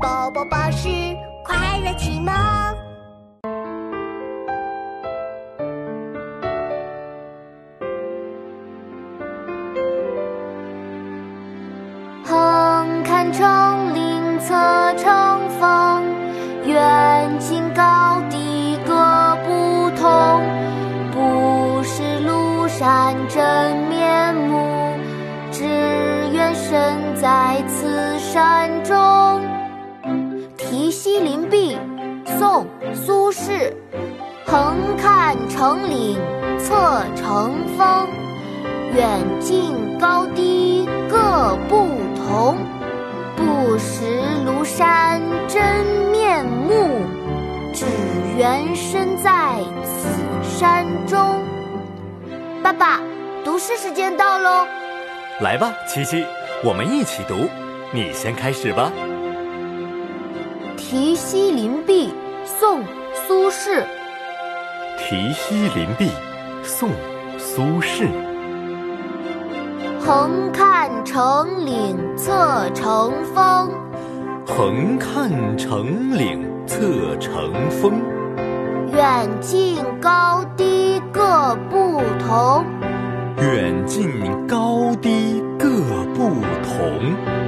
宝宝巴士快乐启蒙。横看成岭侧成峰，远近高低各不同。不识庐山真面目，只缘身在此山中。题西林壁，宋·苏轼。横看成岭侧成峰，远近高低各不同。不识庐山真面目，只缘身在此山中。爸爸，读诗时间到喽！来吧，七七，我们一起读。你先开始吧。题西林壁，宋·苏轼。题西林壁，宋·苏轼。横看成岭侧成峰，横看成岭侧成峰。远近高低各不同。远近高低各不同。